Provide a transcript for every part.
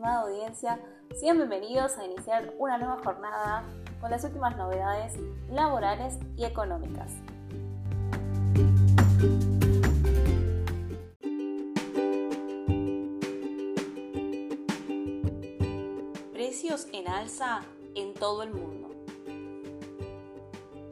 estimada audiencia, sean bienvenidos a iniciar una nueva jornada con las últimas novedades laborales y económicas. Precios en alza en todo el mundo.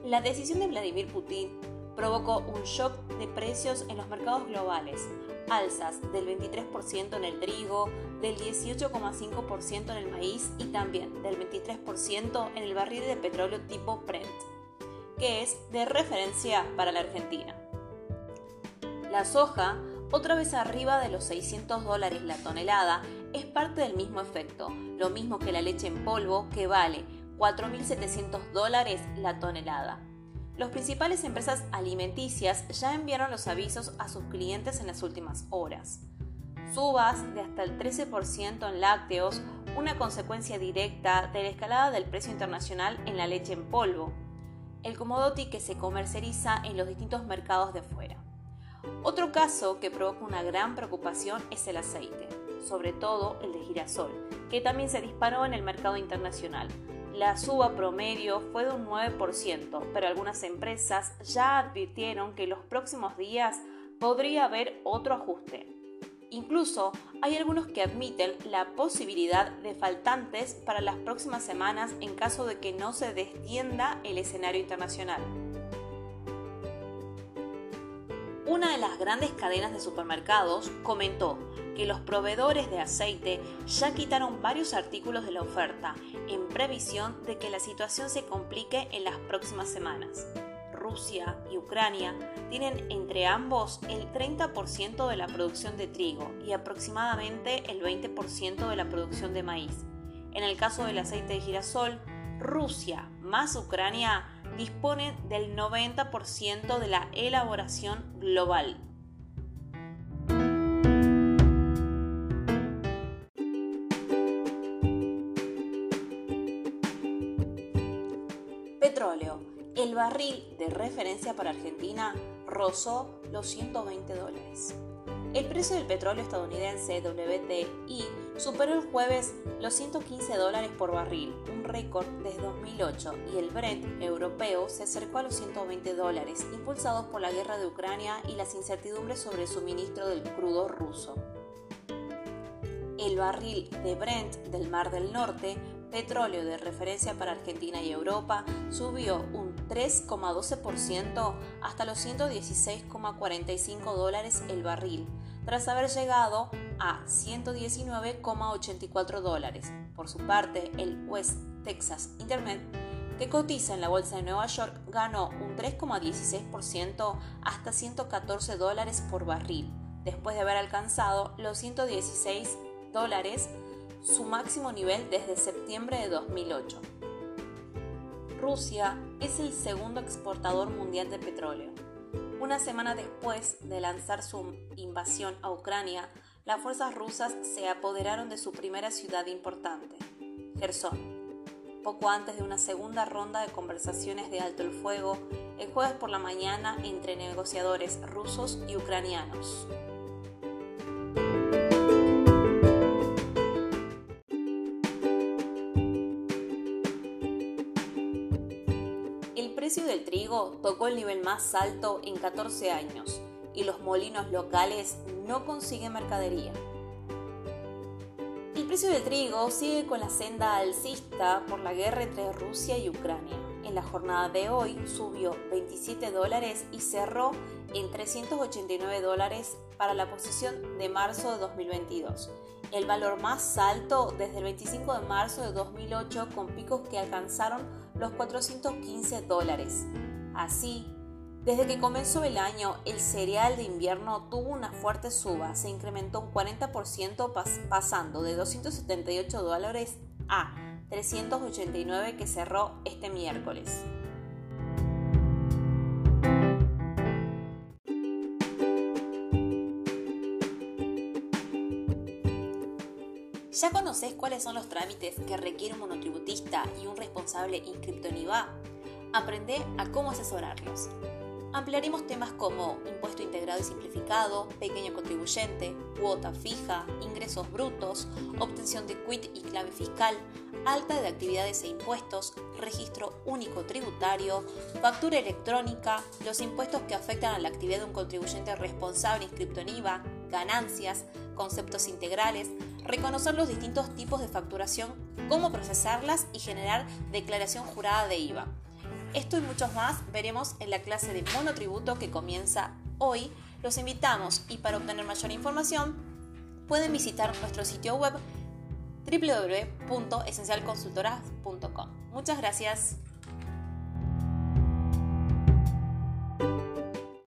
La decisión de Vladimir Putin provocó un shock de precios en los mercados globales, alzas del 23% en el trigo, del 18,5% en el maíz y también del 23% en el barril de petróleo tipo Brent, que es de referencia para la Argentina. La soja, otra vez arriba de los 600 dólares la tonelada, es parte del mismo efecto, lo mismo que la leche en polvo que vale 4.700 dólares la tonelada. Los principales empresas alimenticias ya enviaron los avisos a sus clientes en las últimas horas. Subas de hasta el 13% en lácteos, una consecuencia directa de la escalada del precio internacional en la leche en polvo, el commodity que se comercializa en los distintos mercados de fuera. Otro caso que provoca una gran preocupación es el aceite, sobre todo el de girasol, que también se disparó en el mercado internacional, la suba promedio fue de un 9%, pero algunas empresas ya advirtieron que en los próximos días podría haber otro ajuste. Incluso hay algunos que admiten la posibilidad de faltantes para las próximas semanas en caso de que no se destienda el escenario internacional. Una de las grandes cadenas de supermercados comentó que los proveedores de aceite ya quitaron varios artículos de la oferta en previsión de que la situación se complique en las próximas semanas. Rusia y Ucrania tienen entre ambos el 30% de la producción de trigo y aproximadamente el 20% de la producción de maíz. En el caso del aceite de girasol, Rusia más Ucrania disponen del 90% de la elaboración global. Petróleo. El barril de referencia para Argentina rozó los 120 dólares. El precio del petróleo estadounidense WTI superó el jueves los 115 dólares por barril, un récord desde 2008, y el Brent europeo se acercó a los 120 dólares, impulsados por la guerra de Ucrania y las incertidumbres sobre el suministro del crudo ruso. El barril de Brent del Mar del Norte petróleo de referencia para Argentina y Europa subió un 3,12% hasta los 116,45 dólares el barril, tras haber llegado a 119,84 dólares. Por su parte, el West Texas Internet, que cotiza en la bolsa de Nueva York, ganó un 3,16% hasta 114 dólares por barril, después de haber alcanzado los 116 dólares su máximo nivel desde septiembre de 2008. Rusia es el segundo exportador mundial de petróleo. Una semana después de lanzar su invasión a Ucrania, las fuerzas rusas se apoderaron de su primera ciudad importante, Gerson. Poco antes de una segunda ronda de conversaciones de alto el fuego, el jueves por la mañana entre negociadores rusos y ucranianos. Precio del trigo tocó el nivel más alto en 14 años y los molinos locales no consiguen mercadería. El precio del trigo sigue con la senda alcista por la guerra entre Rusia y Ucrania. En la jornada de hoy subió 27 dólares y cerró en 389 dólares para la posición de marzo de 2022, el valor más alto desde el 25 de marzo de 2008 con picos que alcanzaron los 415 dólares. Así, desde que comenzó el año, el cereal de invierno tuvo una fuerte suba, se incrementó un 40% pasando de 278 dólares a 389 que cerró este miércoles. ¿Ya conoces cuáles son los trámites que requiere un monotributista y un responsable inscripto en IVA? Aprende a cómo asesorarlos. Ampliaremos temas como impuesto integrado y simplificado, pequeño contribuyente, cuota fija, ingresos brutos, obtención de quit y clave fiscal, alta de actividades e impuestos, registro único tributario, factura electrónica, los impuestos que afectan a la actividad de un contribuyente responsable inscripto en IVA, ganancias, conceptos integrales, reconocer los distintos tipos de facturación, cómo procesarlas y generar declaración jurada de IVA. Esto y muchos más veremos en la clase de monotributo que comienza hoy. Los invitamos y para obtener mayor información pueden visitar nuestro sitio web www.esencialconsultoras.com. Muchas gracias.